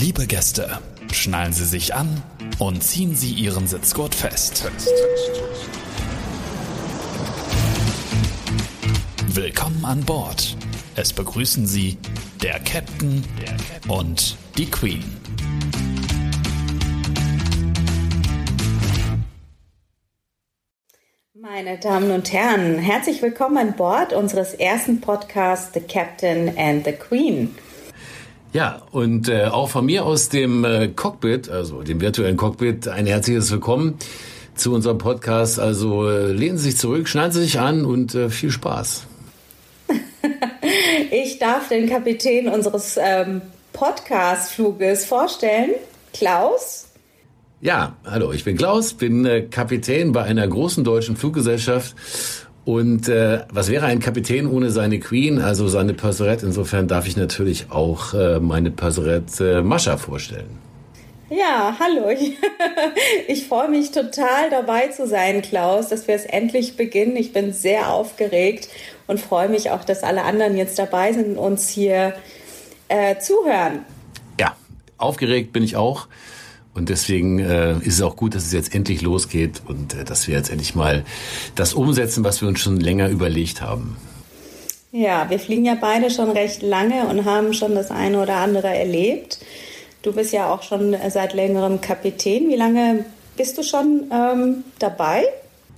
Liebe Gäste, schnallen Sie sich an und ziehen Sie Ihren Sitzgurt fest. Willkommen an Bord. Es begrüßen Sie der Captain und die Queen. Meine Damen und Herren, herzlich willkommen an Bord unseres ersten Podcasts The Captain and the Queen. Ja, und äh, auch von mir aus dem äh, Cockpit, also dem virtuellen Cockpit, ein herzliches Willkommen zu unserem Podcast. Also äh, lehnen Sie sich zurück, schneiden Sie sich an und äh, viel Spaß. ich darf den Kapitän unseres ähm, Podcast-Fluges vorstellen, Klaus. Ja, hallo, ich bin Klaus, bin äh, Kapitän bei einer großen deutschen Fluggesellschaft und äh, was wäre ein Kapitän ohne seine Queen, also seine Perserette? Insofern darf ich natürlich auch äh, meine Perserette äh, Mascha vorstellen. Ja, hallo. Ich, freue mich total dabei zu sein, Klaus, dass wir es endlich beginnen. Ich bin sehr aufgeregt und freue mich auch, dass alle anderen jetzt dabei sind und uns hier äh, zuhören. Ja, aufgeregt bin ich auch. Und deswegen äh, ist es auch gut, dass es jetzt endlich losgeht und äh, dass wir jetzt endlich mal das umsetzen, was wir uns schon länger überlegt haben. Ja, wir fliegen ja beide schon recht lange und haben schon das eine oder andere erlebt. Du bist ja auch schon seit längerem Kapitän. Wie lange bist du schon ähm, dabei?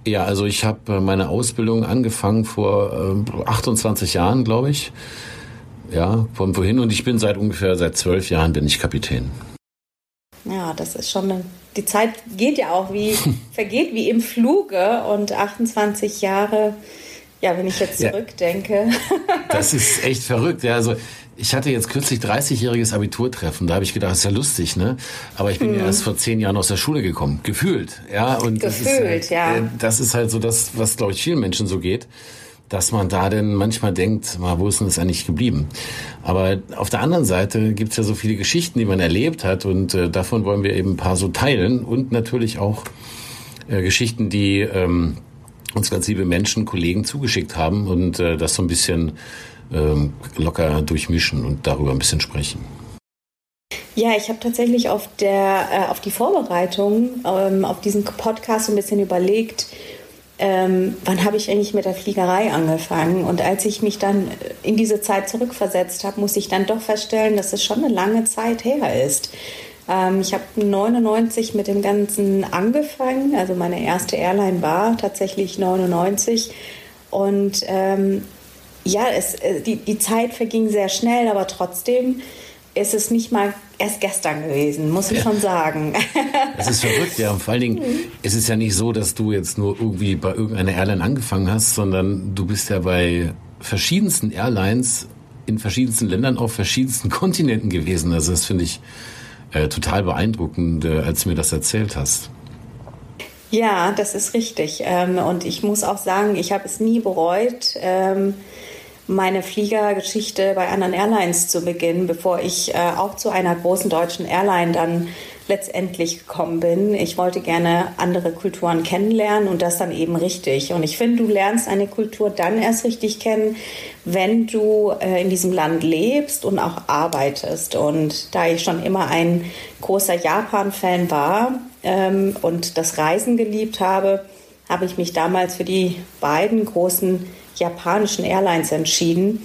Ja, also ich habe äh, meine Ausbildung angefangen vor äh, 28 Jahren, glaube ich. Ja, von wohin und ich bin seit ungefähr seit zwölf Jahren bin ich Kapitän. Ja, das ist schon eine, die Zeit geht ja auch wie, vergeht wie im Fluge und 28 Jahre, ja, wenn ich jetzt zurückdenke. Ja, das ist echt verrückt. Ja, also ich hatte jetzt kürzlich 30-jähriges Abiturtreffen. Da habe ich gedacht, das ist ja lustig, ne? Aber ich bin hm. ja erst vor zehn Jahren aus der Schule gekommen, gefühlt, ja. Und gefühlt, das ist halt, ja. Äh, das ist halt so das, was glaube ich vielen Menschen so geht dass man da denn manchmal denkt, wo ist denn das eigentlich geblieben? Aber auf der anderen Seite gibt es ja so viele Geschichten, die man erlebt hat und äh, davon wollen wir eben ein paar so teilen und natürlich auch äh, Geschichten, die ähm, uns ganz liebe Menschen, Kollegen zugeschickt haben und äh, das so ein bisschen ähm, locker durchmischen und darüber ein bisschen sprechen. Ja, ich habe tatsächlich auf der äh, auf die Vorbereitung ähm, auf diesen Podcast ein bisschen überlegt, ähm, wann habe ich eigentlich mit der Fliegerei angefangen? Und als ich mich dann in diese Zeit zurückversetzt habe, muss ich dann doch feststellen, dass es schon eine lange Zeit her ist. Ähm, ich habe 99 mit dem Ganzen angefangen, also meine erste Airline war tatsächlich 99 und ähm, ja, es, äh, die, die Zeit verging sehr schnell, aber trotzdem ist es nicht mal erst gestern gewesen, muss ich ja. schon sagen. Das ist verrückt, ja. Und vor allen Dingen mhm. es ist ja nicht so, dass du jetzt nur irgendwie bei irgendeiner Airline angefangen hast, sondern du bist ja bei verschiedensten Airlines in verschiedensten Ländern auf verschiedensten Kontinenten gewesen. Also das finde ich äh, total beeindruckend, äh, als du mir das erzählt hast. Ja, das ist richtig. Ähm, und ich muss auch sagen, ich habe es nie bereut. Ähm, meine Fliegergeschichte bei anderen Airlines zu beginnen, bevor ich äh, auch zu einer großen deutschen Airline dann letztendlich gekommen bin. Ich wollte gerne andere Kulturen kennenlernen und das dann eben richtig. Und ich finde, du lernst eine Kultur dann erst richtig kennen, wenn du äh, in diesem Land lebst und auch arbeitest. Und da ich schon immer ein großer Japan-Fan war ähm, und das Reisen geliebt habe, habe ich mich damals für die beiden großen japanischen Airlines entschieden.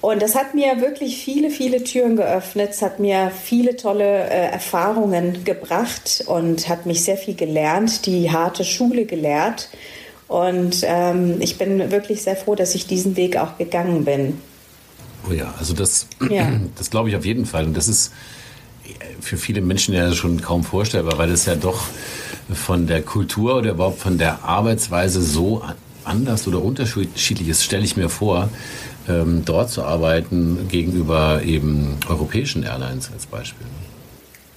Und das hat mir wirklich viele, viele Türen geöffnet. Es hat mir viele tolle äh, Erfahrungen gebracht und hat mich sehr viel gelernt, die harte Schule gelehrt. Und ähm, ich bin wirklich sehr froh, dass ich diesen Weg auch gegangen bin. Oh ja, also das, ja. das glaube ich auf jeden Fall. Und das ist für viele Menschen ja schon kaum vorstellbar, weil es ja doch von der Kultur oder überhaupt von der Arbeitsweise so anders oder unterschiedlich ist, stelle ich mir vor, ähm, dort zu arbeiten gegenüber eben europäischen Airlines als Beispiel.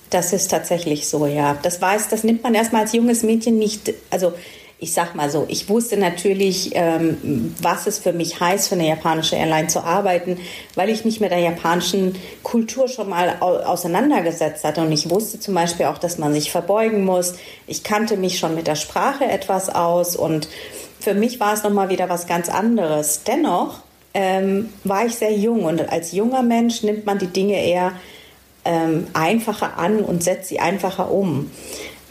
Das ist tatsächlich so, ja. Das weiß, das nimmt man erstmal als junges Mädchen nicht, also ich sag mal so, ich wusste natürlich, ähm, was es für mich heißt, für eine japanische Airline zu arbeiten, weil ich mich mit der japanischen Kultur schon mal auseinandergesetzt hatte. Und ich wusste zum Beispiel auch, dass man sich verbeugen muss. Ich kannte mich schon mit der Sprache etwas aus und für mich war es nochmal wieder was ganz anderes. Dennoch ähm, war ich sehr jung und als junger Mensch nimmt man die Dinge eher ähm, einfacher an und setze sie einfacher um.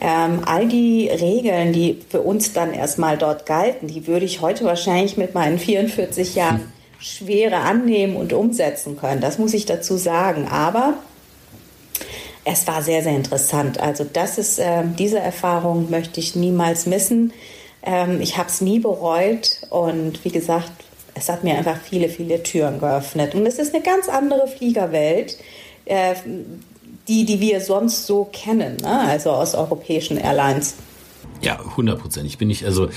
Ähm, all die Regeln, die für uns dann erstmal dort galten, die würde ich heute wahrscheinlich mit meinen 44 Jahren schwerer annehmen und umsetzen können. Das muss ich dazu sagen. Aber es war sehr, sehr interessant. Also das ist, äh, diese Erfahrung möchte ich niemals missen. Ähm, ich habe es nie bereut und wie gesagt, es hat mir einfach viele, viele Türen geöffnet. Und es ist eine ganz andere Fliegerwelt. Äh, die, die wir sonst so kennen, ne? also aus europäischen Airlines. Ja, 100 Prozent. Ich bin nicht, also äh,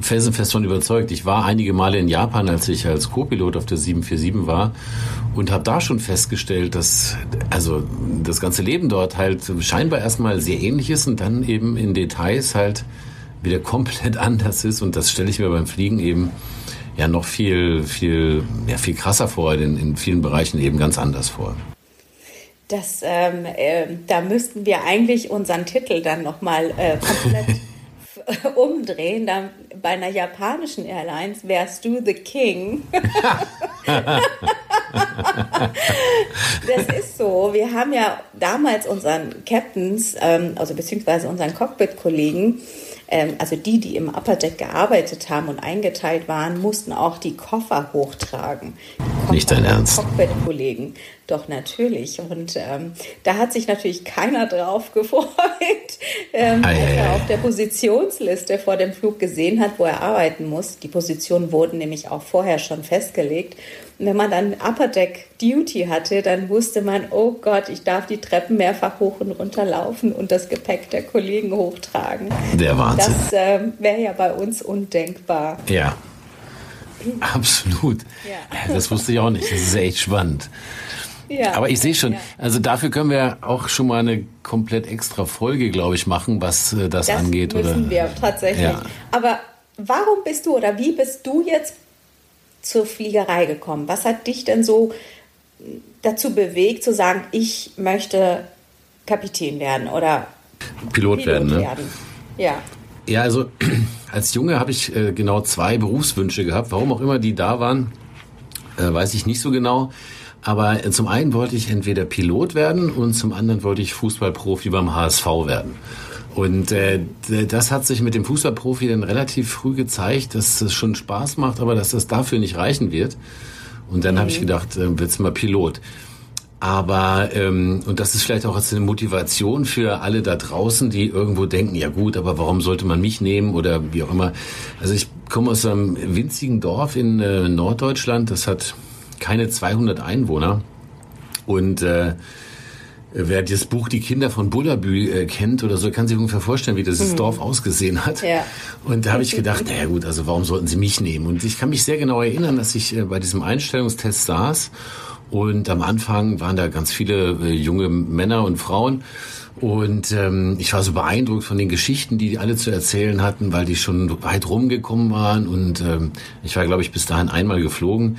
felsenfest von überzeugt. Ich war einige Male in Japan, als ich als Co-Pilot auf der 747 war und habe da schon festgestellt, dass also das ganze Leben dort halt scheinbar erstmal sehr ähnlich ist und dann eben in Details halt wieder komplett anders ist und das stelle ich mir beim Fliegen eben ja noch viel viel ja viel krasser vor, in, in vielen Bereichen eben ganz anders vor. Das, ähm, äh, da müssten wir eigentlich unseren Titel dann nochmal äh, komplett umdrehen. Dann, bei einer japanischen Airlines wärst du the King. das ist so. Wir haben ja damals unseren Captains, ähm, also beziehungsweise unseren Cockpit-Kollegen, also die, die im Upper Deck gearbeitet haben und eingeteilt waren, mussten auch die Koffer hochtragen. Koffer Nicht dein Ernst. Cockpit-Kollegen. Doch, natürlich. Und ähm, da hat sich natürlich keiner drauf gefreut, ähm, als er auf der Positionsliste vor dem Flug gesehen hat, wo er arbeiten muss. Die Positionen wurden nämlich auch vorher schon festgelegt. Wenn man dann Upper Deck Duty hatte, dann wusste man, oh Gott, ich darf die Treppen mehrfach hoch und runter laufen und das Gepäck der Kollegen hochtragen. Der Wahnsinn. Das äh, wäre ja bei uns undenkbar. Ja, absolut. Ja. Das wusste ich auch nicht. Das ist echt spannend. Ja, Aber ich sehe schon, ja. also dafür können wir auch schon mal eine komplett extra Folge, glaube ich, machen, was äh, das, das angeht. Das müssen wir tatsächlich. Ja. Aber warum bist du oder wie bist du jetzt zur Fliegerei gekommen? Was hat dich denn so dazu bewegt, zu sagen, ich möchte Kapitän werden oder Pilot, Pilot werden? Ne? werden? Ja. Ja, also als Junge habe ich äh, genau zwei Berufswünsche gehabt. Warum auch immer die da waren, äh, weiß ich nicht so genau. Aber äh, zum einen wollte ich entweder Pilot werden und zum anderen wollte ich Fußballprofi beim HSV werden. Und äh, das hat sich mit dem Fußballprofi dann relativ früh gezeigt, dass das schon Spaß macht, aber dass das dafür nicht reichen wird. Und dann mhm. habe ich gedacht, äh, wird's mal Pilot. Aber, ähm, und das ist vielleicht auch jetzt eine Motivation für alle da draußen, die irgendwo denken, ja gut, aber warum sollte man mich nehmen oder wie auch immer. Also ich komme aus einem winzigen Dorf in äh, Norddeutschland, das hat keine 200 Einwohner. Und äh, Wer das Buch Die Kinder von Bullabü äh, kennt oder so, kann sich ungefähr vorstellen, wie dieses mhm. Dorf ausgesehen hat. Ja. Und da habe ich gedacht, naja gut, also warum sollten sie mich nehmen? Und ich kann mich sehr genau erinnern, dass ich äh, bei diesem Einstellungstest saß und am Anfang waren da ganz viele äh, junge Männer und Frauen. Und ähm, ich war so beeindruckt von den Geschichten, die die alle zu erzählen hatten, weil die schon weit rumgekommen waren. Und ähm, ich war, glaube ich, bis dahin einmal geflogen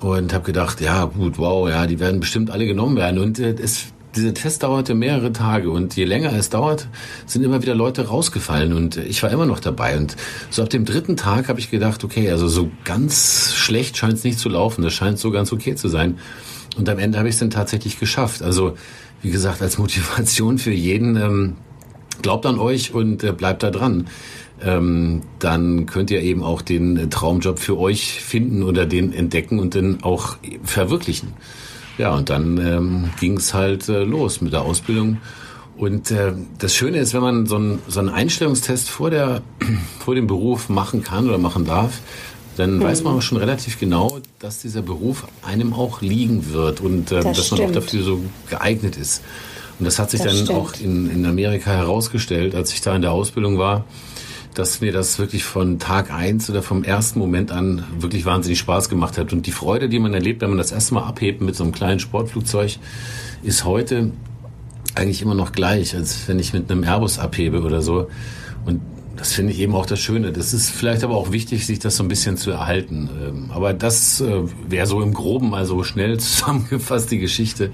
und habe gedacht, ja gut, wow, ja, die werden bestimmt alle genommen werden. Und äh, es dieser Test dauerte mehrere Tage und je länger es dauert, sind immer wieder Leute rausgefallen und ich war immer noch dabei. Und so ab dem dritten Tag habe ich gedacht, okay, also so ganz schlecht scheint es nicht zu laufen, das scheint so ganz okay zu sein. Und am Ende habe ich es dann tatsächlich geschafft. Also wie gesagt, als Motivation für jeden, ähm, glaubt an euch und äh, bleibt da dran. Ähm, dann könnt ihr eben auch den Traumjob für euch finden oder den entdecken und dann auch verwirklichen. Ja, und dann ähm, ging es halt äh, los mit der Ausbildung. Und äh, das Schöne ist, wenn man so, ein, so einen Einstellungstest vor, der, vor dem Beruf machen kann oder machen darf, dann mhm. weiß man aber schon relativ genau, dass dieser Beruf einem auch liegen wird und äh, das dass man auch dafür so geeignet ist. Und das hat sich das dann stimmt. auch in, in Amerika herausgestellt, als ich da in der Ausbildung war dass mir das wirklich von Tag eins oder vom ersten Moment an wirklich wahnsinnig Spaß gemacht hat. Und die Freude, die man erlebt, wenn man das erste Mal abhebt mit so einem kleinen Sportflugzeug, ist heute eigentlich immer noch gleich, als wenn ich mit einem Airbus abhebe oder so. Und das finde ich eben auch das Schöne. Das ist vielleicht aber auch wichtig, sich das so ein bisschen zu erhalten. Ähm, aber das äh, wäre so im Groben mal so schnell zusammengefasst die Geschichte,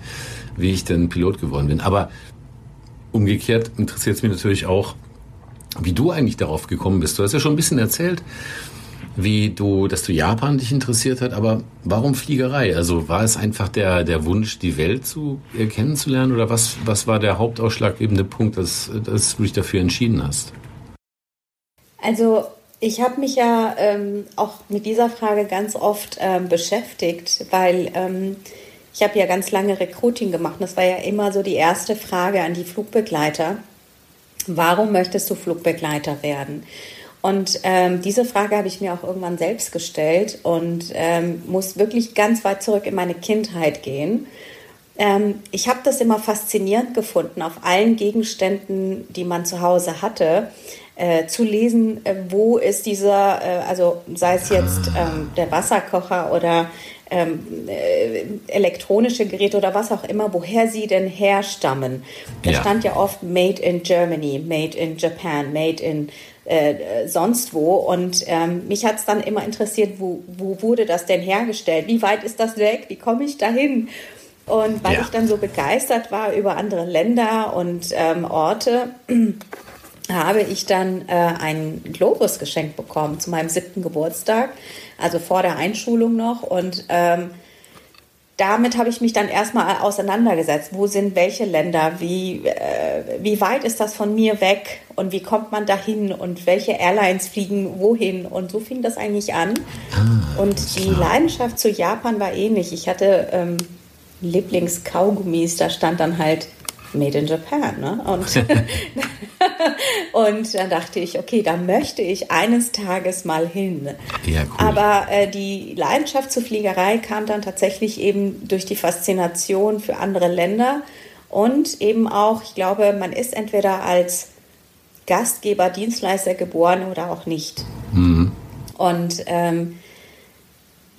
wie ich denn Pilot geworden bin. Aber umgekehrt interessiert es mich natürlich auch, wie du eigentlich darauf gekommen bist. Du hast ja schon ein bisschen erzählt, wie du, dass du Japan dich interessiert hat, aber warum Fliegerei? Also war es einfach der, der Wunsch, die Welt zu äh, kennenzulernen oder was, was war der hauptausschlaggebende Punkt, dass, dass du dich dafür entschieden hast? Also ich habe mich ja ähm, auch mit dieser Frage ganz oft ähm, beschäftigt, weil ähm, ich habe ja ganz lange Recruiting gemacht. Das war ja immer so die erste Frage an die Flugbegleiter. Warum möchtest du Flugbegleiter werden? Und ähm, diese Frage habe ich mir auch irgendwann selbst gestellt und ähm, muss wirklich ganz weit zurück in meine Kindheit gehen. Ähm, ich habe das immer faszinierend gefunden, auf allen Gegenständen, die man zu Hause hatte, äh, zu lesen, äh, wo ist dieser, äh, also sei es jetzt ähm, der Wasserkocher oder ähm, äh, elektronische Geräte oder was auch immer, woher sie denn herstammen. Da ja. stand ja oft Made in Germany, Made in Japan, Made in äh, sonst wo. Und ähm, mich hat es dann immer interessiert, wo, wo wurde das denn hergestellt? Wie weit ist das weg? Wie komme ich dahin? Und weil ja. ich dann so begeistert war über andere Länder und ähm, Orte, habe ich dann äh, einen Globus geschenkt bekommen zu meinem siebten Geburtstag, also vor der Einschulung noch. Und ähm, damit habe ich mich dann erstmal auseinandergesetzt. Wo sind welche Länder? Wie, äh, wie weit ist das von mir weg? Und wie kommt man dahin? Und welche Airlines fliegen wohin? Und so fing das eigentlich an. Ah, und die Leidenschaft zu Japan war ähnlich. Ich hatte ähm, Lieblingskaugummis, da stand dann halt Made in Japan. Ne? Und, und dann dachte ich, okay, da möchte ich eines Tages mal hin. Ja, cool. Aber äh, die Leidenschaft zur Fliegerei kam dann tatsächlich eben durch die Faszination für andere Länder und eben auch, ich glaube, man ist entweder als Gastgeber, Dienstleister geboren oder auch nicht. Mhm. Und ähm,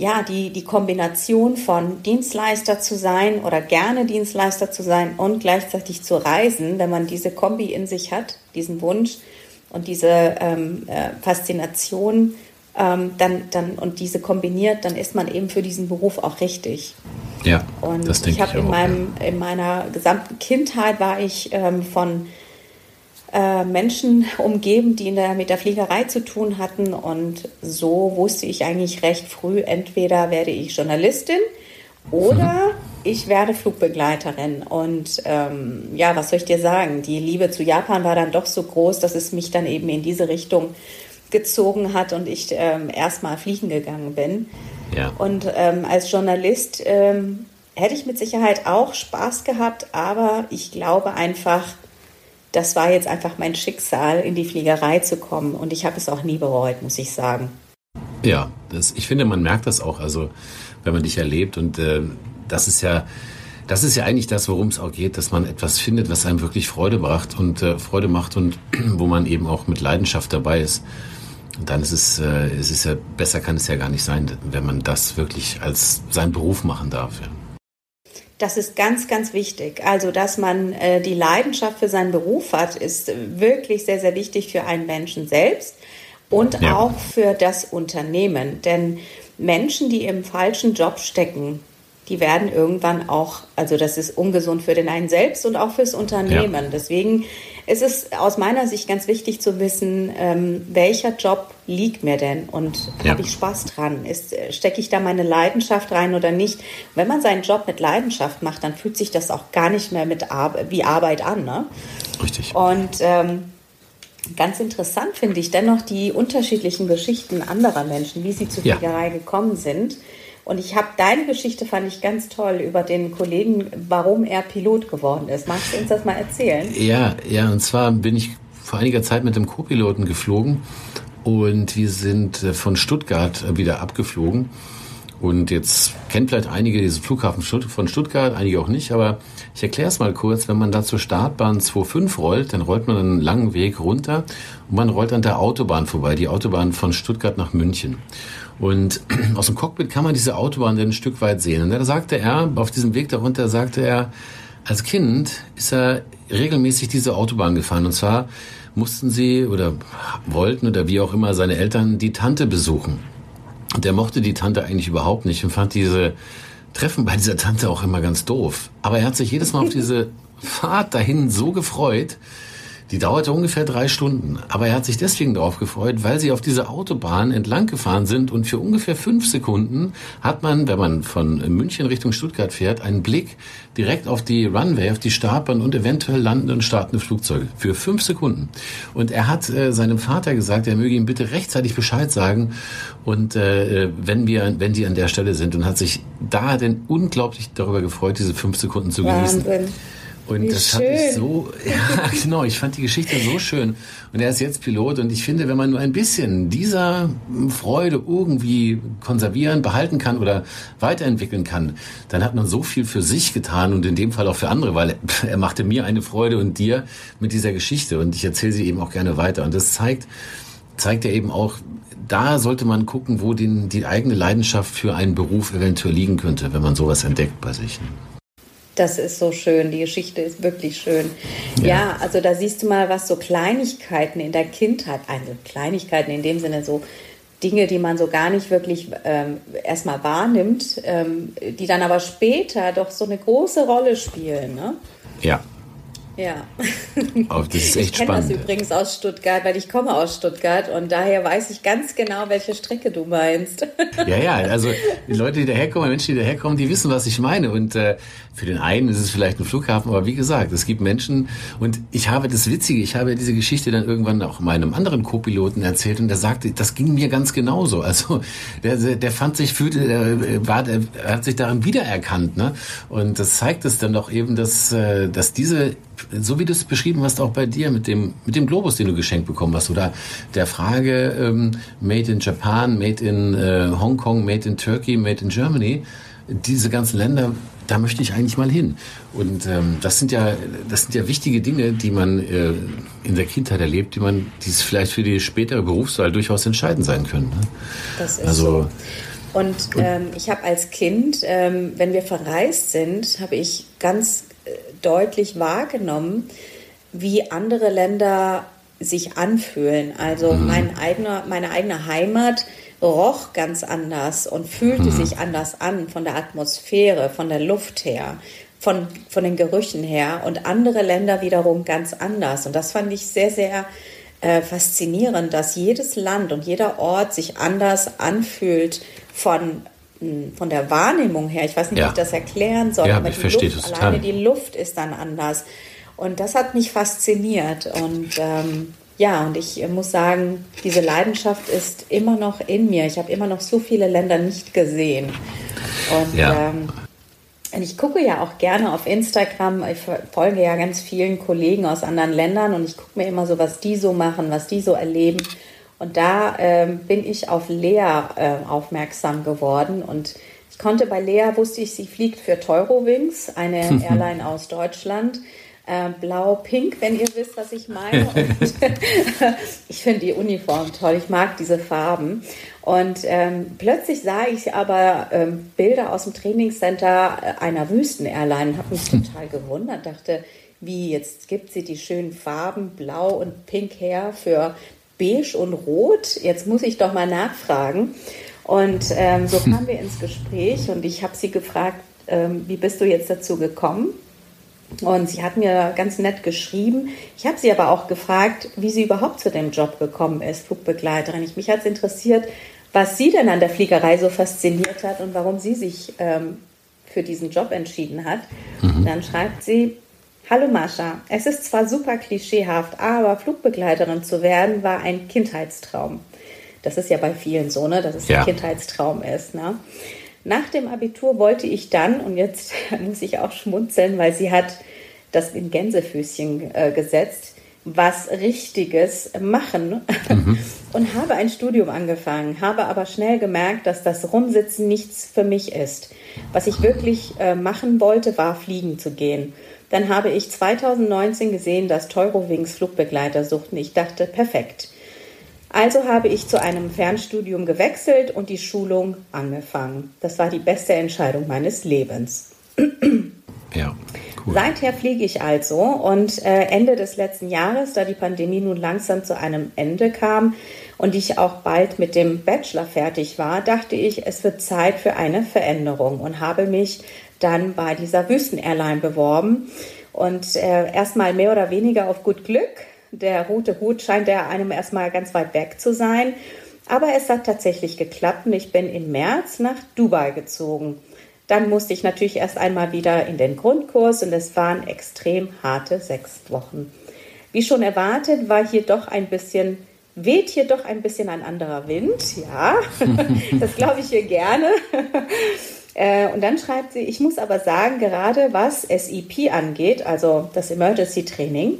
ja, die, die Kombination von Dienstleister zu sein oder gerne Dienstleister zu sein und gleichzeitig zu reisen, wenn man diese Kombi in sich hat, diesen Wunsch und diese ähm, äh, Faszination, ähm, dann, dann, und diese kombiniert, dann ist man eben für diesen Beruf auch richtig. Ja, und das denke ich, ich habe in, meinem, in meiner gesamten Kindheit war ich ähm, von äh, Menschen umgeben, die in der, mit der Fliegerei zu tun hatten. Und so wusste ich eigentlich recht früh, entweder werde ich Journalistin oder ich werde Flugbegleiterin. Und ähm, ja, was soll ich dir sagen? Die Liebe zu Japan war dann doch so groß, dass es mich dann eben in diese Richtung gezogen hat und ich ähm, erstmal fliegen gegangen bin. Ja. Und ähm, als Journalist ähm, hätte ich mit Sicherheit auch Spaß gehabt, aber ich glaube einfach, das war jetzt einfach mein Schicksal, in die Fliegerei zu kommen. Und ich habe es auch nie bereut, muss ich sagen. Ja, das, ich finde, man merkt das auch, also wenn man dich erlebt. Und äh, das ist ja, das ist ja eigentlich das, worum es auch geht, dass man etwas findet, was einem wirklich Freude macht und äh, Freude macht und wo man eben auch mit Leidenschaft dabei ist. Und dann ist es, äh, es ist ja besser kann es ja gar nicht sein, wenn man das wirklich als seinen Beruf machen darf. Ja. Das ist ganz, ganz wichtig. Also, dass man äh, die Leidenschaft für seinen Beruf hat, ist wirklich sehr, sehr wichtig für einen Menschen selbst und ja. auch für das Unternehmen. Denn Menschen, die im falschen Job stecken, die werden irgendwann auch, also das ist ungesund für den einen selbst und auch fürs Unternehmen. Ja. Deswegen ist es aus meiner Sicht ganz wichtig zu wissen, ähm, welcher Job liegt mir denn und ja. habe ich Spaß dran? Stecke ich da meine Leidenschaft rein oder nicht? Wenn man seinen Job mit Leidenschaft macht, dann fühlt sich das auch gar nicht mehr mit Ar wie Arbeit an. Ne? Richtig. Und ähm, ganz interessant finde ich dennoch die unterschiedlichen Geschichten anderer Menschen, wie sie zur Fliegerei ja. gekommen sind. Und ich habe deine Geschichte fand ich ganz toll über den Kollegen, warum er Pilot geworden ist. Magst du uns das mal erzählen? Ja, ja. Und zwar bin ich vor einiger Zeit mit dem Co-Piloten geflogen und wir sind äh, von Stuttgart äh, wieder abgeflogen. Und jetzt kennt vielleicht einige diesen Flughafen von Stuttgart, einige auch nicht, aber ich erkläre es mal kurz. Wenn man da zur Startbahn 2.5 rollt, dann rollt man einen langen Weg runter und man rollt an der Autobahn vorbei, die Autobahn von Stuttgart nach München. Und aus dem Cockpit kann man diese Autobahn dann ein Stück weit sehen. Und da sagte er, auf diesem Weg darunter sagte er, als Kind ist er regelmäßig diese Autobahn gefahren. Und zwar mussten sie oder wollten oder wie auch immer seine Eltern die Tante besuchen. Und er mochte die Tante eigentlich überhaupt nicht und fand diese Treffen bei dieser Tante auch immer ganz doof. Aber er hat sich jedes Mal auf diese Fahrt dahin so gefreut, Die dauerte ungefähr drei Stunden. Aber er hat sich deswegen darauf gefreut, weil sie auf dieser Autobahn entlang gefahren sind und für ungefähr fünf Sekunden hat man, wenn man von München Richtung Stuttgart fährt, einen Blick direkt auf die Runway, auf die Startbahn und eventuell landende und startende Flugzeuge. Für fünf Sekunden. Und er hat äh, seinem Vater gesagt, er möge ihm bitte rechtzeitig Bescheid sagen und äh, wenn wir, wenn die an der Stelle sind und hat sich da denn unglaublich darüber gefreut, diese fünf Sekunden zu genießen. Wahnsinn. Und Wie das schön. fand ich so, ja, genau, ich fand die Geschichte so schön. Und er ist jetzt Pilot und ich finde, wenn man nur ein bisschen dieser Freude irgendwie konservieren, behalten kann oder weiterentwickeln kann, dann hat man so viel für sich getan und in dem Fall auch für andere, weil er machte mir eine Freude und dir mit dieser Geschichte und ich erzähle sie eben auch gerne weiter. Und das zeigt, zeigt ja eben auch, da sollte man gucken, wo den, die eigene Leidenschaft für einen Beruf eventuell liegen könnte, wenn man sowas entdeckt bei sich. Das ist so schön, die Geschichte ist wirklich schön. Ja. ja. also da siehst du mal, was so Kleinigkeiten in der Kindheit, also Kleinigkeiten in dem Sinne so Dinge, die man so gar nicht wirklich ähm, erstmal wahrnimmt, ähm, die dann aber später doch so eine große Rolle spielen. Ne? Ja, ja. Oh, das ist echt ich spannend. Ich kenne das übrigens aus Stuttgart, weil ich komme aus Stuttgart und daher weiß ich ganz genau, welche Strecke du meinst. Ja, ja, also die Leute, die daherkommen, Menschen, die daherkommen, die wissen, was ich meine. Und äh, für den einen ist es vielleicht ein Flughafen, aber wie gesagt, es gibt Menschen und ich habe das Witzige, ich habe diese Geschichte dann irgendwann auch meinem anderen Co-Piloten erzählt und der sagte, das ging mir ganz genauso. Also der, der fand sich, fühlte, der, war, der hat sich darin wiedererkannt. Ne? Und das zeigt es dann doch eben, dass, äh, dass diese so wie du es beschrieben hast, auch bei dir mit dem, mit dem Globus, den du geschenkt bekommen hast, oder der Frage ähm, Made in Japan, Made in äh, Hongkong, Made in Turkey, Made in Germany, diese ganzen Länder, da möchte ich eigentlich mal hin. Und ähm, das sind ja, das sind ja wichtige Dinge, die man äh, in der Kindheit erlebt, die man, die es vielleicht für die spätere Berufswahl durchaus entscheidend sein können. Ne? Das ist also, so. Und ähm, ich habe als Kind, ähm, wenn wir verreist sind, habe ich ganz deutlich wahrgenommen, wie andere Länder sich anfühlen. Also mhm. mein eigener, meine eigene Heimat roch ganz anders und fühlte mhm. sich anders an von der Atmosphäre, von der Luft her, von, von den Gerüchen her und andere Länder wiederum ganz anders. Und das fand ich sehr, sehr äh, faszinierend, dass jedes Land und jeder Ort sich anders anfühlt von von der Wahrnehmung her, ich weiß nicht, ja. wie ich das erklären soll, ja, aber ich die verstehe Luft, alleine die Luft ist dann anders. Und das hat mich fasziniert. Und ähm, ja, und ich muss sagen, diese Leidenschaft ist immer noch in mir. Ich habe immer noch so viele Länder nicht gesehen. Und ja. ähm, und ich gucke ja auch gerne auf Instagram, ich folge ja ganz vielen Kollegen aus anderen Ländern und ich gucke mir immer so, was die so machen, was die so erleben. Und da ähm, bin ich auf Lea äh, aufmerksam geworden und ich konnte bei Lea, wusste ich, sie fliegt für Teurowings, eine Airline aus Deutschland. Äh, Blau-Pink, wenn ihr wisst, was ich meine. Und ich finde die Uniform toll, ich mag diese Farben. Und ähm, plötzlich sah ich aber ähm, Bilder aus dem Trainingscenter äh, einer Wüsten-Airline, habe mich total gewundert, dachte, wie jetzt gibt sie die schönen Farben Blau und Pink her für beige und rot. Jetzt muss ich doch mal nachfragen. Und ähm, so kamen wir ins Gespräch und ich habe sie gefragt, ähm, wie bist du jetzt dazu gekommen? Und sie hat mir ganz nett geschrieben. Ich habe sie aber auch gefragt, wie sie überhaupt zu dem Job gekommen ist, Flugbegleiterin. Ich, mich hat es interessiert, was sie denn an der Fliegerei so fasziniert hat und warum sie sich ähm, für diesen Job entschieden hat. Mhm. Dann schreibt sie, Hallo Mascha, es ist zwar super klischeehaft, aber Flugbegleiterin zu werden war ein Kindheitstraum. Das ist ja bei vielen so, ne, dass es ja. ein Kindheitstraum ist. Ne? Nach dem Abitur wollte ich dann, und jetzt muss ich auch schmunzeln, weil sie hat das in Gänsefüßchen äh, gesetzt, was Richtiges machen mhm. und habe ein Studium angefangen, habe aber schnell gemerkt, dass das Rumsitzen nichts für mich ist. Was ich wirklich äh, machen wollte, war fliegen zu gehen. Dann habe ich 2019 gesehen, dass Teurowings Flugbegleiter suchten. Ich dachte, perfekt. Also habe ich zu einem Fernstudium gewechselt und die Schulung angefangen. Das war die beste Entscheidung meines Lebens. Ja. Cool. Seither fliege ich also und äh, Ende des letzten Jahres, da die Pandemie nun langsam zu einem Ende kam und ich auch bald mit dem Bachelor fertig war, dachte ich, es wird Zeit für eine Veränderung und habe mich dann bei dieser Wüsten-Airline beworben und äh, erstmal mehr oder weniger auf gut Glück Der rote Hut scheint ja einem erstmal ganz weit weg zu sein. Aber es hat tatsächlich geklappt und ich bin im März nach Dubai gezogen. Dann musste ich natürlich erst einmal wieder in den Grundkurs und es waren extrem harte sechs Wochen. Wie schon erwartet, war hier doch ein bisschen, weht hier doch ein bisschen ein anderer Wind. Ja, das glaube ich hier gerne. Äh, und dann schreibt sie, ich muss aber sagen, gerade was SEP angeht, also das Emergency Training,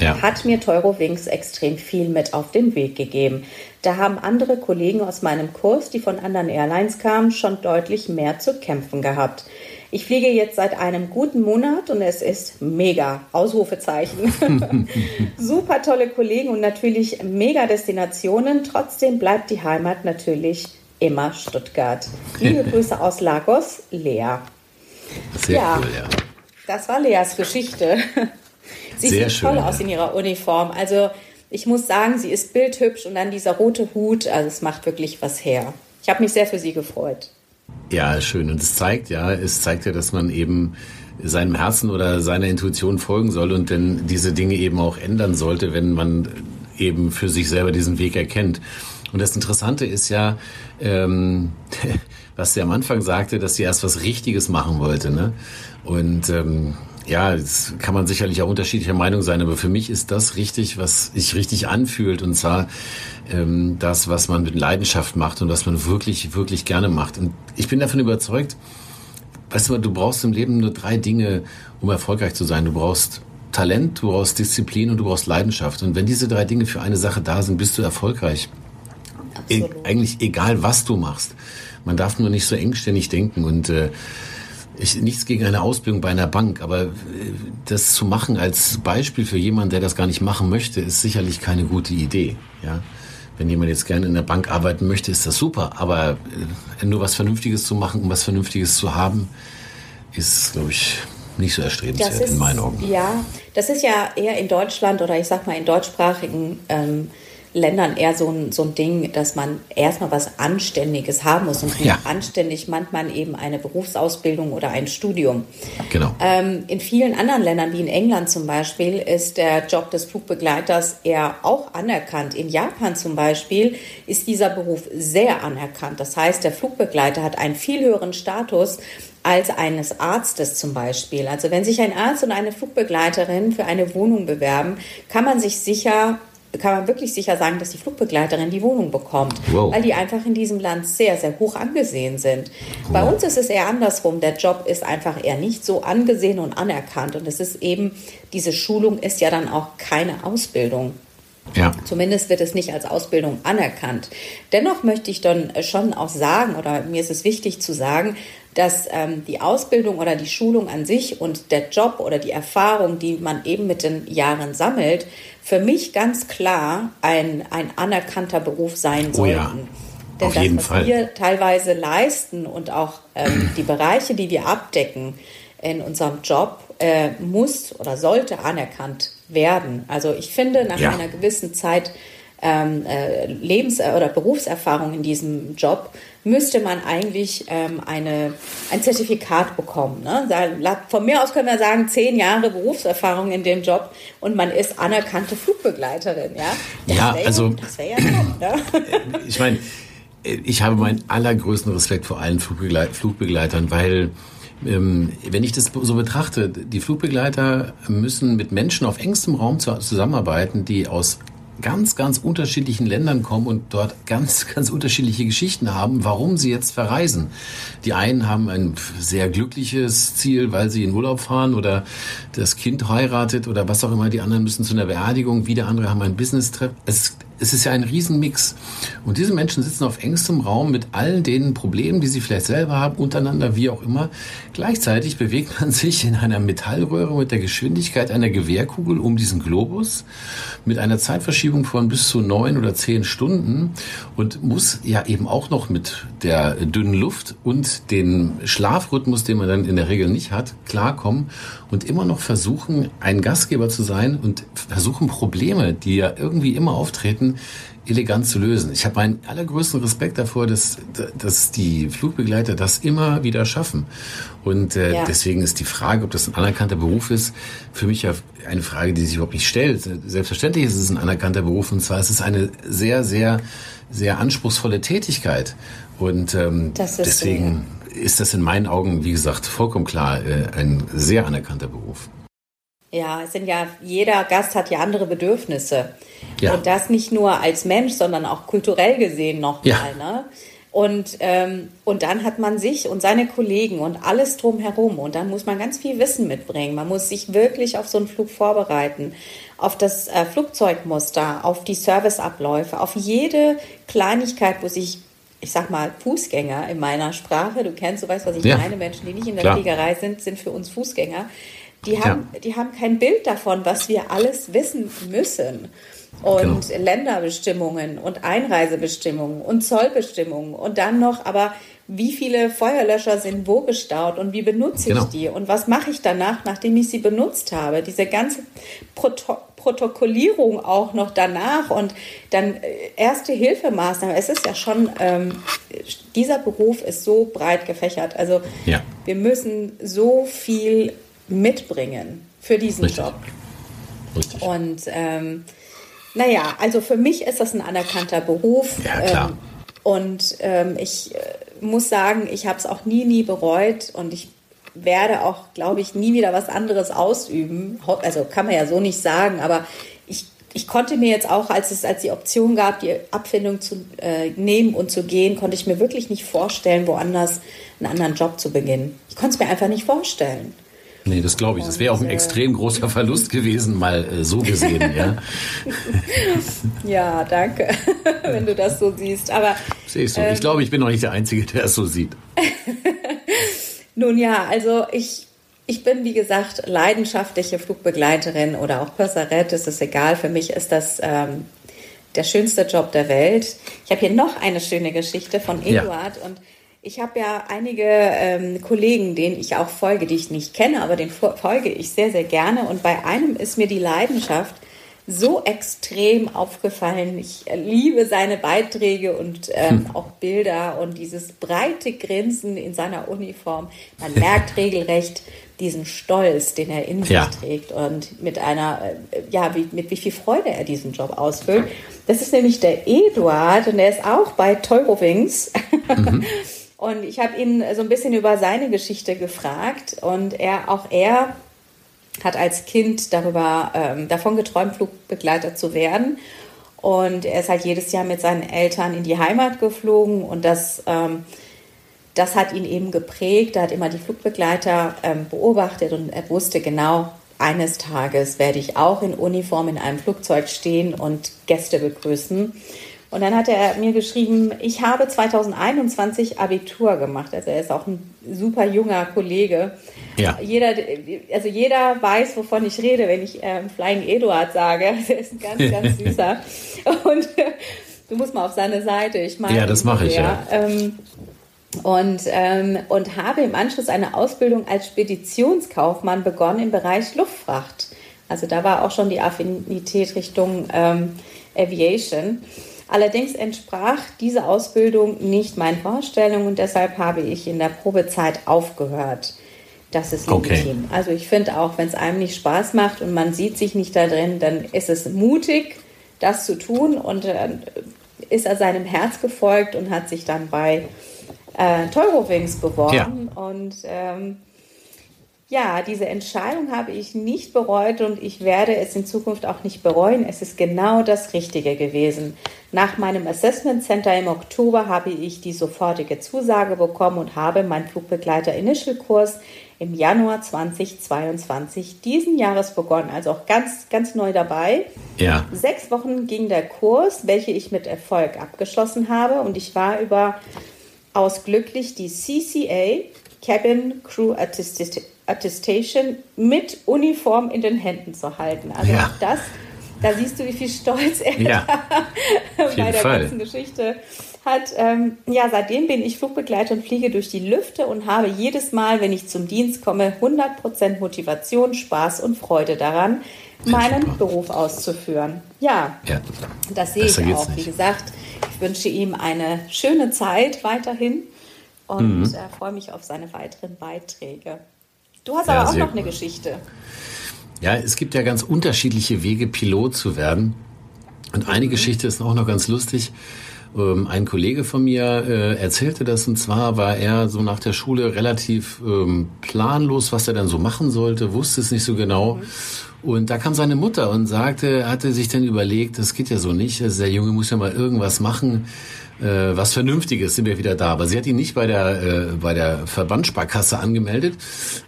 ja. hat mir Teurowings extrem viel mit auf den Weg gegeben. Da haben andere Kollegen aus meinem Kurs, die von anderen Airlines kamen, schon deutlich mehr zu kämpfen gehabt. Ich fliege jetzt seit einem guten Monat und es ist mega. Ausrufezeichen. Super tolle Kollegen und natürlich mega Destinationen. Trotzdem bleibt die Heimat natürlich immer Stuttgart. Liebe Grüße aus Lagos, Lea. Sehr ja, cool, ja. Das war Leas Geschichte. Sie Sehr sieht schön, toll ja. aus in ihrer Uniform. Also ich muss sagen, sie ist bildhübsch und dann dieser rote Hut, also es macht wirklich was her. Ich habe mich sehr für sie gefreut. Ja, schön. Und es zeigt ja, es zeigt ja, dass man eben seinem Herzen oder seiner Intuition folgen soll und denn diese Dinge eben auch ändern sollte, wenn man eben für sich selber diesen Weg erkennt. Und das Interessante ist ja, ähm, was sie am Anfang sagte, dass sie erst was Richtiges machen wollte. Ne? Und ähm, ja, jetzt kann man sicherlich auch unterschiedlicher Meinung sein, aber für mich ist das richtig, was sich richtig anfühlt und zwar ähm, das, was man mit Leidenschaft macht und was man wirklich, wirklich gerne macht. Und ich bin davon überzeugt, weißt du, du brauchst im Leben nur drei Dinge, um erfolgreich zu sein. Du brauchst Talent, du brauchst Disziplin und du brauchst Leidenschaft. Und wenn diese drei Dinge für eine Sache da sind, bist du erfolgreich. E eigentlich egal, was du machst. Man darf nur nicht so engständig denken und äh, ich, nichts gegen eine Ausbildung bei einer Bank, aber äh, das zu machen als Beispiel für jemanden, der das gar nicht machen möchte, ist sicherlich keine gute Idee. Ja, wenn jemand jetzt gerne in der Bank arbeiten möchte, ist das super, aber äh, nur was Vernünftiges zu machen, um was Vernünftiges zu haben, ist, glaube ich, nicht so erstrebenswert ist, in meinen Augen. Ja, das ist ja eher in Deutschland oder ich sag mal in deutschsprachigen ähm, Ländern eher so ein, so ein Ding, dass man erstmal was Anständiges haben muss. Und ja. anständig meint man eben eine Berufsausbildung oder ein Studium. Genau. Ähm, in vielen anderen Ländern, wie in England zum Beispiel, ist der Job des Flugbegleiters eher auch anerkannt. In Japan zum Beispiel ist dieser Beruf sehr anerkannt. Das heißt, der Flugbegleiter hat einen viel höheren Status als eines Arztes zum Beispiel. Also wenn sich ein Arzt und eine Flugbegleiterin für eine Wohnung bewerben, kann man sich sicher kann man wirklich sicher sagen, dass die Flugbegleiterin die Wohnung bekommt, wow. weil die einfach in diesem Land sehr, sehr hoch angesehen sind. Wow. Bei uns ist es eher andersrum. Der Job ist einfach eher nicht so angesehen und anerkannt. Und es ist eben, diese Schulung ist ja dann auch keine Ausbildung. Ja. Zumindest wird es nicht als Ausbildung anerkannt. Dennoch möchte ich dann schon auch sagen, oder mir ist es wichtig zu sagen, dass ähm, die Ausbildung oder die Schulung an sich und der Job oder die Erfahrung, die man eben mit den Jahren sammelt, für mich ganz klar ein, ein anerkannter Beruf sein sollten. Oh ja. Denn Auf das, jeden was Fall. wir teilweise leisten und auch ähm, die Bereiche, die wir abdecken in unserem Job, äh, muss oder sollte anerkannt werden. Also ich finde, nach ja. einer gewissen Zeit ähm, äh, Lebens- oder Berufserfahrung in diesem Job müsste man eigentlich ähm, eine, ein Zertifikat bekommen. Ne? Von mir aus können wir sagen, zehn Jahre Berufserfahrung in dem Job und man ist anerkannte Flugbegleiterin. Ja, das ja also wäre ja top. Ne? ich meine, ich habe meinen allergrößten Respekt vor allen Flugbegleit Flugbegleitern, weil ähm, wenn ich das so betrachte, die Flugbegleiter müssen mit Menschen auf engstem Raum zusammenarbeiten, die aus ganz, ganz unterschiedlichen Ländern kommen und dort ganz, ganz unterschiedliche Geschichten haben, warum sie jetzt verreisen. Die einen haben ein sehr glückliches Ziel, weil sie in Urlaub fahren oder das Kind heiratet oder was auch immer. Die anderen müssen zu einer Beerdigung. Wieder andere haben ein Business-Trip. Es es ist ja ein Riesenmix. Und diese Menschen sitzen auf engstem Raum mit all den Problemen, die sie vielleicht selber haben, untereinander, wie auch immer. Gleichzeitig bewegt man sich in einer Metallröhre mit der Geschwindigkeit einer Gewehrkugel um diesen Globus mit einer Zeitverschiebung von bis zu neun oder zehn Stunden und muss ja eben auch noch mit der dünnen Luft und den Schlafrhythmus, den man dann in der Regel nicht hat, klarkommen und immer noch versuchen, ein Gastgeber zu sein und versuchen Probleme, die ja irgendwie immer auftreten, elegant zu lösen. Ich habe meinen allergrößten Respekt davor, dass, dass die Flugbegleiter das immer wieder schaffen. Und äh, ja. deswegen ist die Frage, ob das ein anerkannter Beruf ist, für mich ja eine Frage, die sich überhaupt nicht stellt. Selbstverständlich ist es ein anerkannter Beruf und zwar ist es eine sehr, sehr, sehr anspruchsvolle Tätigkeit. Und ähm, deswegen so, ja. Ist das in meinen Augen, wie gesagt, vollkommen klar äh, ein sehr anerkannter Beruf. Ja, es sind ja, jeder Gast hat ja andere Bedürfnisse. Ja. Und das nicht nur als Mensch, sondern auch kulturell gesehen nochmal. Ja. Ne? Und, ähm, und dann hat man sich und seine Kollegen und alles drumherum. Und dann muss man ganz viel Wissen mitbringen. Man muss sich wirklich auf so einen Flug vorbereiten, auf das äh, Flugzeugmuster, auf die Serviceabläufe, auf jede Kleinigkeit, wo sich, ich sag mal, Fußgänger in meiner Sprache, du kennst, du weißt, was ich ja. meine, Menschen, die nicht in der Klar. Fliegerei sind, sind für uns Fußgänger die haben, ja. die haben kein Bild davon, was wir alles wissen müssen. Und genau. Länderbestimmungen und Einreisebestimmungen und Zollbestimmungen und dann noch, aber wie viele Feuerlöscher sind wo gestaut und wie benutze genau. ich die und was mache ich danach, nachdem ich sie benutzt habe. Diese ganze Proto Protokollierung auch noch danach und dann äh, erste Hilfemaßnahmen. Es ist ja schon, ähm, dieser Beruf ist so breit gefächert. Also ja. wir müssen so viel mitbringen für diesen Richtig. Job. Richtig. Und ähm, naja, also für mich ist das ein anerkannter Beruf. Ja, klar. Ähm, und ähm, ich äh, muss sagen, ich habe es auch nie, nie bereut und ich werde auch, glaube ich, nie wieder was anderes ausüben. Also kann man ja so nicht sagen, aber ich, ich konnte mir jetzt auch, als es als die Option gab, die Abfindung zu äh, nehmen und zu gehen, konnte ich mir wirklich nicht vorstellen, woanders einen anderen Job zu beginnen. Ich konnte es mir einfach nicht vorstellen. Nee, das glaube ich. Das wäre auch ein extrem großer Verlust gewesen, mal äh, so gesehen, ja. ja, danke, wenn du das so siehst. Aber sehe ich so. Ähm, ich glaube, ich bin noch nicht der Einzige, der es so sieht. Nun ja, also ich, ich bin, wie gesagt, leidenschaftliche Flugbegleiterin oder auch Pösserett, das ist egal. Für mich ist das ähm, der schönste Job der Welt. Ich habe hier noch eine schöne Geschichte von Eduard ja. und ich habe ja einige ähm, Kollegen, denen ich auch folge, die ich nicht kenne, aber den folge ich sehr, sehr gerne. Und bei einem ist mir die Leidenschaft so extrem aufgefallen. Ich liebe seine Beiträge und ähm, hm. auch Bilder und dieses breite Grinsen in seiner Uniform. Man merkt regelrecht diesen Stolz, den er in sich ja. trägt und mit einer, äh, ja, wie, mit wie viel Freude er diesen Job ausfüllt. Das ist nämlich der Eduard und er ist auch bei Teurowings. Mhm. Und ich habe ihn so ein bisschen über seine Geschichte gefragt und er, auch er hat als Kind darüber ähm, davon geträumt, Flugbegleiter zu werden. Und er ist halt jedes Jahr mit seinen Eltern in die Heimat geflogen und das, ähm, das hat ihn eben geprägt. Er hat immer die Flugbegleiter ähm, beobachtet und er wusste genau, eines Tages werde ich auch in Uniform in einem Flugzeug stehen und Gäste begrüßen. Und dann hat er mir geschrieben, ich habe 2021 Abitur gemacht. Also er ist auch ein super junger Kollege. Ja. Jeder, also jeder weiß, wovon ich rede, wenn ich ähm, Flying Eduard sage. Er ist ein ganz, ganz süßer. Und du musst mal auf seine Seite. Ich meine, ja, das mache ich ja. Ähm, und, ähm, und habe im Anschluss eine Ausbildung als Speditionskaufmann begonnen im Bereich Luftfracht. Also da war auch schon die Affinität Richtung ähm, Aviation. Allerdings entsprach diese Ausbildung nicht meinen Vorstellungen und deshalb habe ich in der Probezeit aufgehört. Das ist legitim. Okay. Also ich finde auch, wenn es einem nicht Spaß macht und man sieht sich nicht da drin, dann ist es mutig, das zu tun und äh, ist er seinem Herz gefolgt und hat sich dann bei äh, Teurowings beworben ja. und ähm, ja, diese Entscheidung habe ich nicht bereut und ich werde es in Zukunft auch nicht bereuen. Es ist genau das Richtige gewesen. Nach meinem Assessment Center im Oktober habe ich die sofortige Zusage bekommen und habe meinen Flugbegleiter Initial Kurs im Januar 2022 diesen Jahres begonnen. Also auch ganz, ganz neu dabei. Ja. Sechs Wochen ging der Kurs, welche ich mit Erfolg abgeschlossen habe und ich war über ausglücklich die CCA Cabin Crew Attestation mit Uniform in den Händen zu halten. Also ja. das, da siehst du, wie viel Stolz er ja, bei der Fall. ganzen Geschichte hat, ähm, ja, seitdem bin ich Flugbegleiter und fliege durch die Lüfte und habe jedes Mal, wenn ich zum Dienst komme, 100% Motivation, Spaß und Freude daran, meinen ja, Beruf auszuführen. Ja, ja das sehe ich auch. Wie gesagt, ich wünsche ihm eine schöne Zeit weiterhin und mhm. äh, freue mich auf seine weiteren Beiträge. Du hast ja, aber auch noch eine Geschichte. Ja, es gibt ja ganz unterschiedliche Wege, Pilot zu werden. Und eine mhm. Geschichte ist auch noch ganz lustig. Ähm, ein Kollege von mir äh, erzählte das und zwar war er so nach der Schule relativ ähm, planlos, was er dann so machen sollte, wusste es nicht so genau. Mhm. Und da kam seine Mutter und sagte, hatte sich dann überlegt, das geht ja so nicht, also der Junge muss ja mal irgendwas machen, äh, was Vernünftiges, sind wir wieder da. Aber sie hat ihn nicht bei der, äh, bei der Verbandssparkasse angemeldet.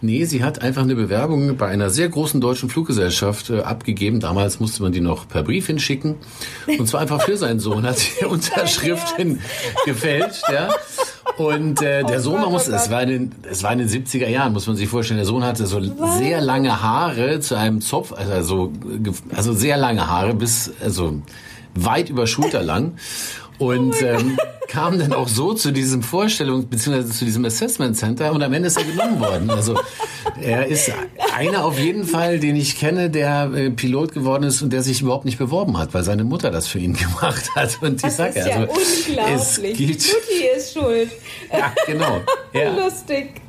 Nee, sie hat einfach eine Bewerbung bei einer sehr großen deutschen Fluggesellschaft äh, abgegeben. Damals musste man die noch per Brief hinschicken. Und zwar einfach für seinen Sohn hat sie Unterschrift hin gefälscht, ja. Und äh, der oh Sohn, man muss, es war, in den, es war in den 70er Jahren, muss man sich vorstellen, der Sohn hatte so Was? sehr lange Haare zu einem Zopf, also, also sehr lange Haare, bis, also weit über Schulter lang und oh ähm, kam dann auch so zu diesem Vorstellung bzw. zu diesem Assessment Center und am Ende ist er genommen worden. Also er ist einer auf jeden Fall, den ich kenne, der äh, Pilot geworden ist und der sich überhaupt nicht beworben hat, weil seine Mutter das für ihn gemacht hat. Und ich sage ja also, unglaublich. Mutti ist schuld. Ja, genau. Ja. Lustig.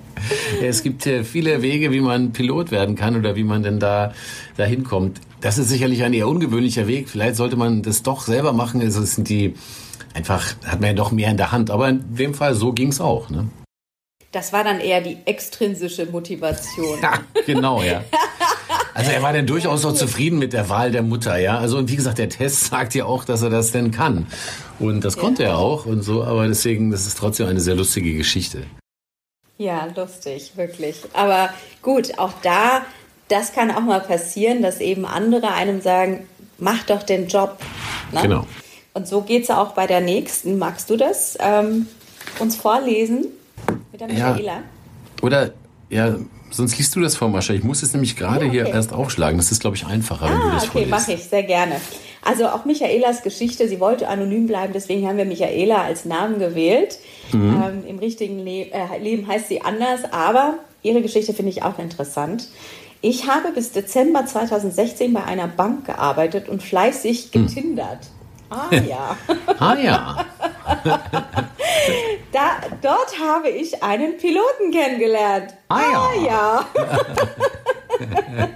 Es gibt äh, viele Wege, wie man Pilot werden kann oder wie man denn da dahin kommt. Das ist sicherlich ein eher ungewöhnlicher Weg. Vielleicht sollte man das doch selber machen. Also es sind die einfach hat man ja doch mehr in der Hand. Aber in dem Fall so ging es auch. Ne? Das war dann eher die extrinsische Motivation. Ja, genau, ja. Also er war dann durchaus auch zufrieden mit der Wahl der Mutter, ja. Also und wie gesagt, der Test sagt ja auch, dass er das denn kann. Und das konnte ja. er auch und so, aber deswegen, das ist trotzdem eine sehr lustige Geschichte. Ja, lustig, wirklich. Aber gut, auch da, das kann auch mal passieren, dass eben andere einem sagen, mach doch den Job. Ne? Genau. Und so geht es auch bei der nächsten. Magst du das ähm, uns vorlesen mit der Michaela? Ja. Oder, ja, sonst liest du das vor, Mascha. Ich muss es nämlich gerade ja, okay. hier erst aufschlagen. Das ist, glaube ich, einfacher, ah, wenn du das okay, mache ich, sehr gerne. Also auch Michaelas Geschichte, sie wollte anonym bleiben, deswegen haben wir Michaela als Namen gewählt. Mhm. Ähm, Im richtigen Le äh, Leben heißt sie anders, aber ihre Geschichte finde ich auch interessant. Ich habe bis Dezember 2016 bei einer Bank gearbeitet und fleißig hm. getindert. Mhm. Ah ja. ah ja. da, dort habe ich einen Piloten kennengelernt. Ah ja. Ah, ja.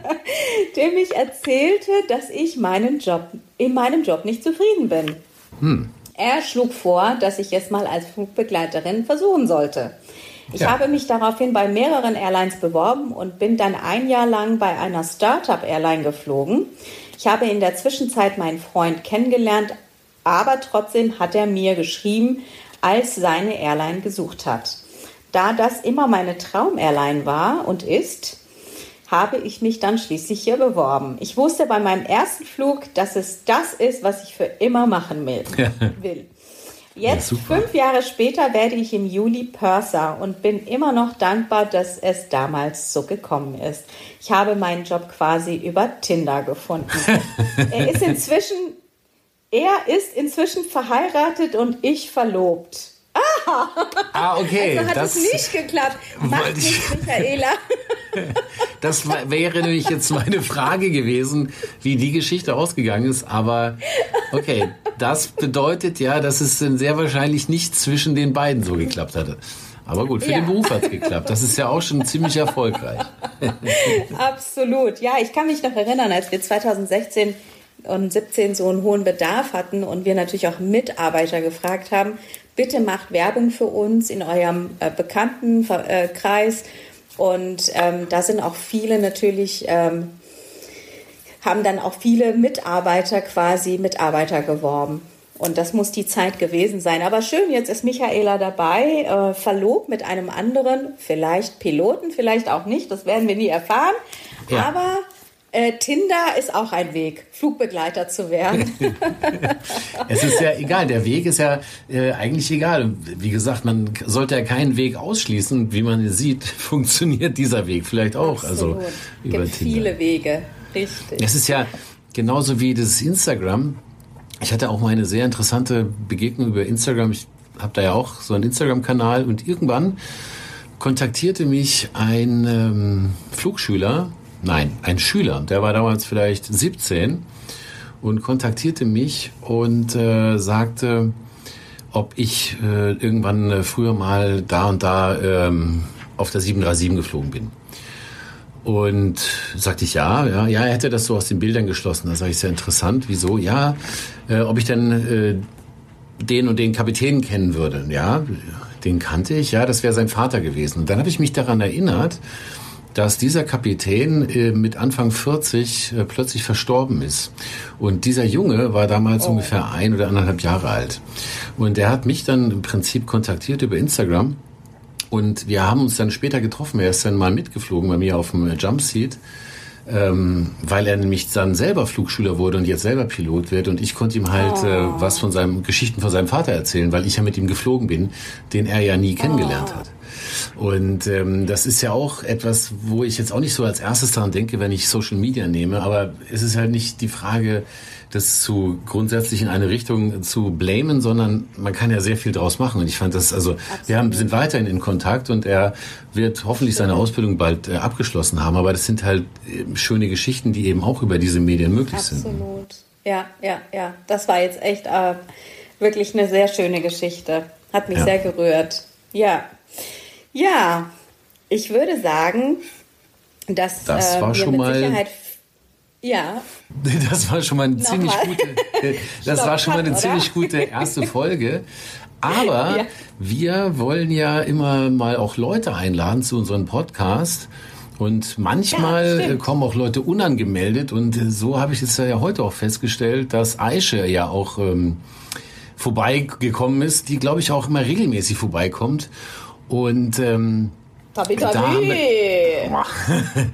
Der mich erzählte, dass ich meinen Job, in meinem Job nicht zufrieden bin. Hm. Er schlug vor, dass ich es mal als Flugbegleiterin versuchen sollte. Ich ja. habe mich daraufhin bei mehreren Airlines beworben und bin dann ein Jahr lang bei einer Startup-Airline geflogen. Ich habe in der Zwischenzeit meinen Freund kennengelernt, aber trotzdem hat er mir geschrieben, als seine Airline gesucht hat. Da das immer meine Traum-Airline war und ist, habe ich mich dann schließlich hier beworben. Ich wusste bei meinem ersten Flug, dass es das ist, was ich für immer machen will. Jetzt, ja, fünf Jahre später, werde ich im Juli Purser und bin immer noch dankbar, dass es damals so gekommen ist. Ich habe meinen Job quasi über Tinder gefunden. er ist inzwischen, er ist inzwischen verheiratet und ich verlobt. Ah, ah okay. Also hat das es nicht geklappt. Macht nicht, Michaela. das wäre nämlich jetzt meine Frage gewesen, wie die Geschichte ausgegangen ist. Aber okay, das bedeutet ja, dass es dann sehr wahrscheinlich nicht zwischen den beiden so geklappt hatte. Aber gut, für ja. den Beruf hat es geklappt. Das ist ja auch schon ziemlich erfolgreich. Absolut. Ja, ich kann mich noch erinnern, als wir 2016 und 17 so einen hohen Bedarf hatten und wir natürlich auch Mitarbeiter gefragt haben, bitte macht Werbung für uns in eurem äh, Bekanntenkreis. Und ähm, da sind auch viele natürlich, ähm, haben dann auch viele Mitarbeiter quasi Mitarbeiter geworben. Und das muss die Zeit gewesen sein. Aber schön, jetzt ist Michaela dabei, äh, verlobt mit einem anderen, vielleicht Piloten, vielleicht auch nicht, das werden wir nie erfahren. Ja. Aber äh, Tinder ist auch ein Weg, Flugbegleiter zu werden. es ist ja egal, der Weg ist ja äh, eigentlich egal. Wie gesagt, man sollte ja keinen Weg ausschließen. Wie man sieht, funktioniert dieser Weg vielleicht auch. Also Absolut. Also über Gibt Tinder. viele Wege, richtig. Es ist ja genauso wie das Instagram. Ich hatte auch mal eine sehr interessante Begegnung über Instagram. Ich habe da ja auch so einen Instagram-Kanal und irgendwann kontaktierte mich ein ähm, Flugschüler, nein, ein Schüler, der war damals vielleicht 17 und kontaktierte mich und äh, sagte, ob ich äh, irgendwann äh, früher mal da und da ähm, auf der 737 geflogen bin. Und sagte ich ja, ja, ja, er hätte das so aus den Bildern geschlossen. Da sage ich sehr interessant. Wieso? Ja, äh, ob ich denn äh, den und den Kapitän kennen würde. Ja, den kannte ich. Ja, das wäre sein Vater gewesen. Und dann habe ich mich daran erinnert, dass dieser Kapitän äh, mit Anfang 40 äh, plötzlich verstorben ist. Und dieser Junge war damals oh. ungefähr ein oder anderthalb Jahre alt. Und der hat mich dann im Prinzip kontaktiert über Instagram. Und wir haben uns dann später getroffen. Er ist dann mal mitgeflogen bei mir auf dem Jumpseat ähm, weil er nämlich dann selber Flugschüler wurde und jetzt selber Pilot wird und ich konnte ihm halt äh, oh. äh, was von seinen Geschichten von seinem Vater erzählen, weil ich ja mit ihm geflogen bin, den er ja nie kennengelernt oh. hat. Und ähm, das ist ja auch etwas, wo ich jetzt auch nicht so als erstes daran denke, wenn ich Social Media nehme, aber es ist halt nicht die Frage, das zu grundsätzlich in eine Richtung zu blamen, sondern man kann ja sehr viel draus machen. Und ich fand das, also Absolut. wir haben, sind weiterhin in Kontakt und er wird hoffentlich seine Ausbildung bald äh, abgeschlossen haben. Aber das sind halt äh, schöne Geschichten, die eben auch über diese Medien möglich Absolut. sind. Absolut. Ja, ja, ja. Das war jetzt echt äh, wirklich eine sehr schöne Geschichte. Hat mich ja. sehr gerührt. Ja. Ja, ich würde sagen, dass das äh, war wir schon mit mal Sicherheit ja. Das war schon mal eine Nochmal. ziemlich gute. Das war schon mal eine oder? ziemlich gute erste Folge. Aber ja. wir wollen ja immer mal auch Leute einladen zu unserem Podcast. Und manchmal ja, kommen auch Leute unangemeldet. Und so habe ich es ja heute auch festgestellt, dass Aische ja auch ähm, vorbeigekommen ist, die, glaube ich, auch immer regelmäßig vorbeikommt. Und ähm. Da haben wir,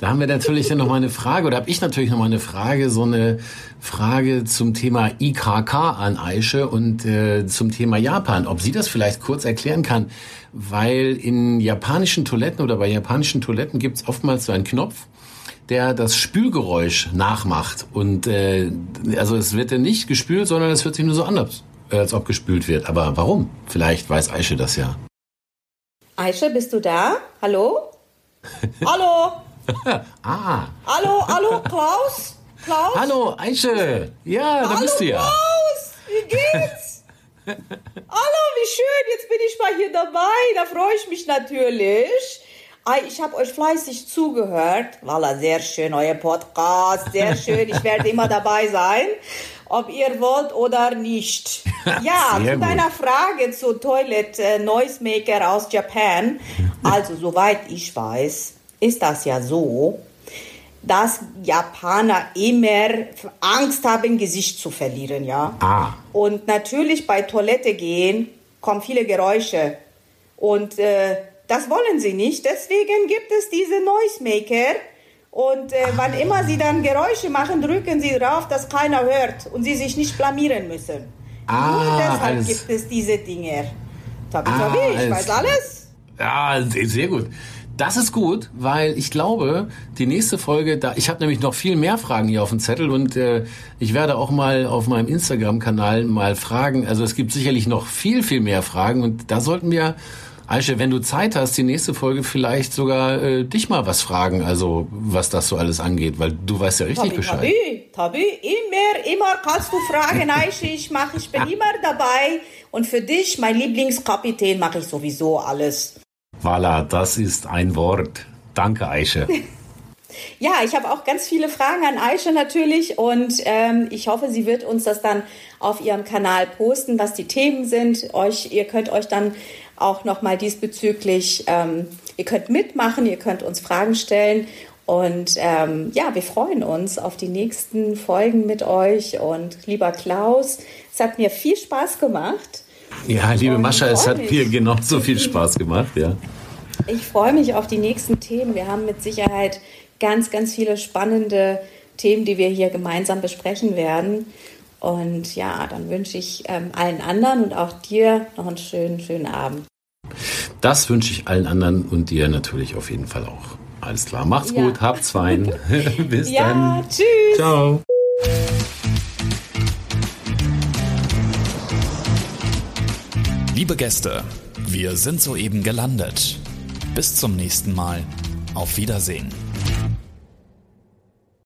Da haben wir natürlich dann noch mal eine Frage oder habe ich natürlich noch mal eine Frage, so eine Frage zum Thema IKK an Aische und äh, zum Thema Japan. Ob sie das vielleicht kurz erklären kann, weil in japanischen Toiletten oder bei japanischen Toiletten gibt es oftmals so einen Knopf, der das Spülgeräusch nachmacht. Und äh, also es wird ja nicht gespült, sondern es hört sich nur so an, als ob gespült wird. Aber warum? Vielleicht weiß Aische das ja. Aische, bist du da? Hallo? Hallo? ah. Hallo, hallo, Klaus? Klaus? Hallo, Aische. Ja, da hallo, bist du ja. Klaus, wie geht's? hallo, wie schön, jetzt bin ich mal hier dabei. Da freue ich mich natürlich. Ich habe euch fleißig zugehört. Lala, sehr schön, euer Podcast, sehr schön. Ich werde immer dabei sein, ob ihr wollt oder nicht. Ja, sehr zu gut. deiner Frage zu Toilet äh, Noisemaker aus Japan. Also, soweit ich weiß, ist das ja so, dass Japaner immer Angst haben, Gesicht zu verlieren, ja. Ah. Und natürlich bei Toilette gehen kommen viele Geräusche und äh, das wollen sie nicht. Deswegen gibt es diese Noisemaker und äh, wann immer sie dann Geräusche machen, drücken sie drauf, dass keiner hört und sie sich nicht blamieren müssen. Ah, Nur deshalb alles. gibt es diese Dinge. Tabi, tabi, ah, ich weiß alles. Ja, sehr gut. Das ist gut, weil ich glaube, die nächste Folge, da ich habe nämlich noch viel mehr Fragen hier auf dem Zettel und äh, ich werde auch mal auf meinem Instagram-Kanal mal fragen. Also es gibt sicherlich noch viel, viel mehr Fragen und da sollten wir, Aische, wenn du Zeit hast, die nächste Folge vielleicht sogar äh, dich mal was fragen, also was das so alles angeht, weil du weißt ja richtig Tabi, Bescheid. Tabi, Tabi, immer, immer kannst du fragen, Aische, ich mache, ich bin immer dabei und für dich, mein Lieblingskapitän, mache ich sowieso alles. Voilà, das ist ein Wort. Danke, Aische. Ja, ich habe auch ganz viele Fragen an Aische natürlich und ähm, ich hoffe, sie wird uns das dann auf ihrem Kanal posten, was die Themen sind. Euch, ihr könnt euch dann auch nochmal diesbezüglich, ähm, ihr könnt mitmachen, ihr könnt uns Fragen stellen und ähm, ja, wir freuen uns auf die nächsten Folgen mit euch und lieber Klaus, es hat mir viel Spaß gemacht. Ja, liebe Mascha, es hat mir genauso viel Spaß gemacht, ja. Ich freue mich auf die nächsten Themen. Wir haben mit Sicherheit ganz, ganz viele spannende Themen, die wir hier gemeinsam besprechen werden. Und ja, dann wünsche ich ähm, allen anderen und auch dir noch einen schönen, schönen Abend. Das wünsche ich allen anderen und dir natürlich auf jeden Fall auch. Alles klar, macht's ja. gut, habt's fein. Bis ja, dann. Tschüss. Ciao. Liebe Gäste, wir sind soeben gelandet. Bis zum nächsten Mal. Auf Wiedersehen.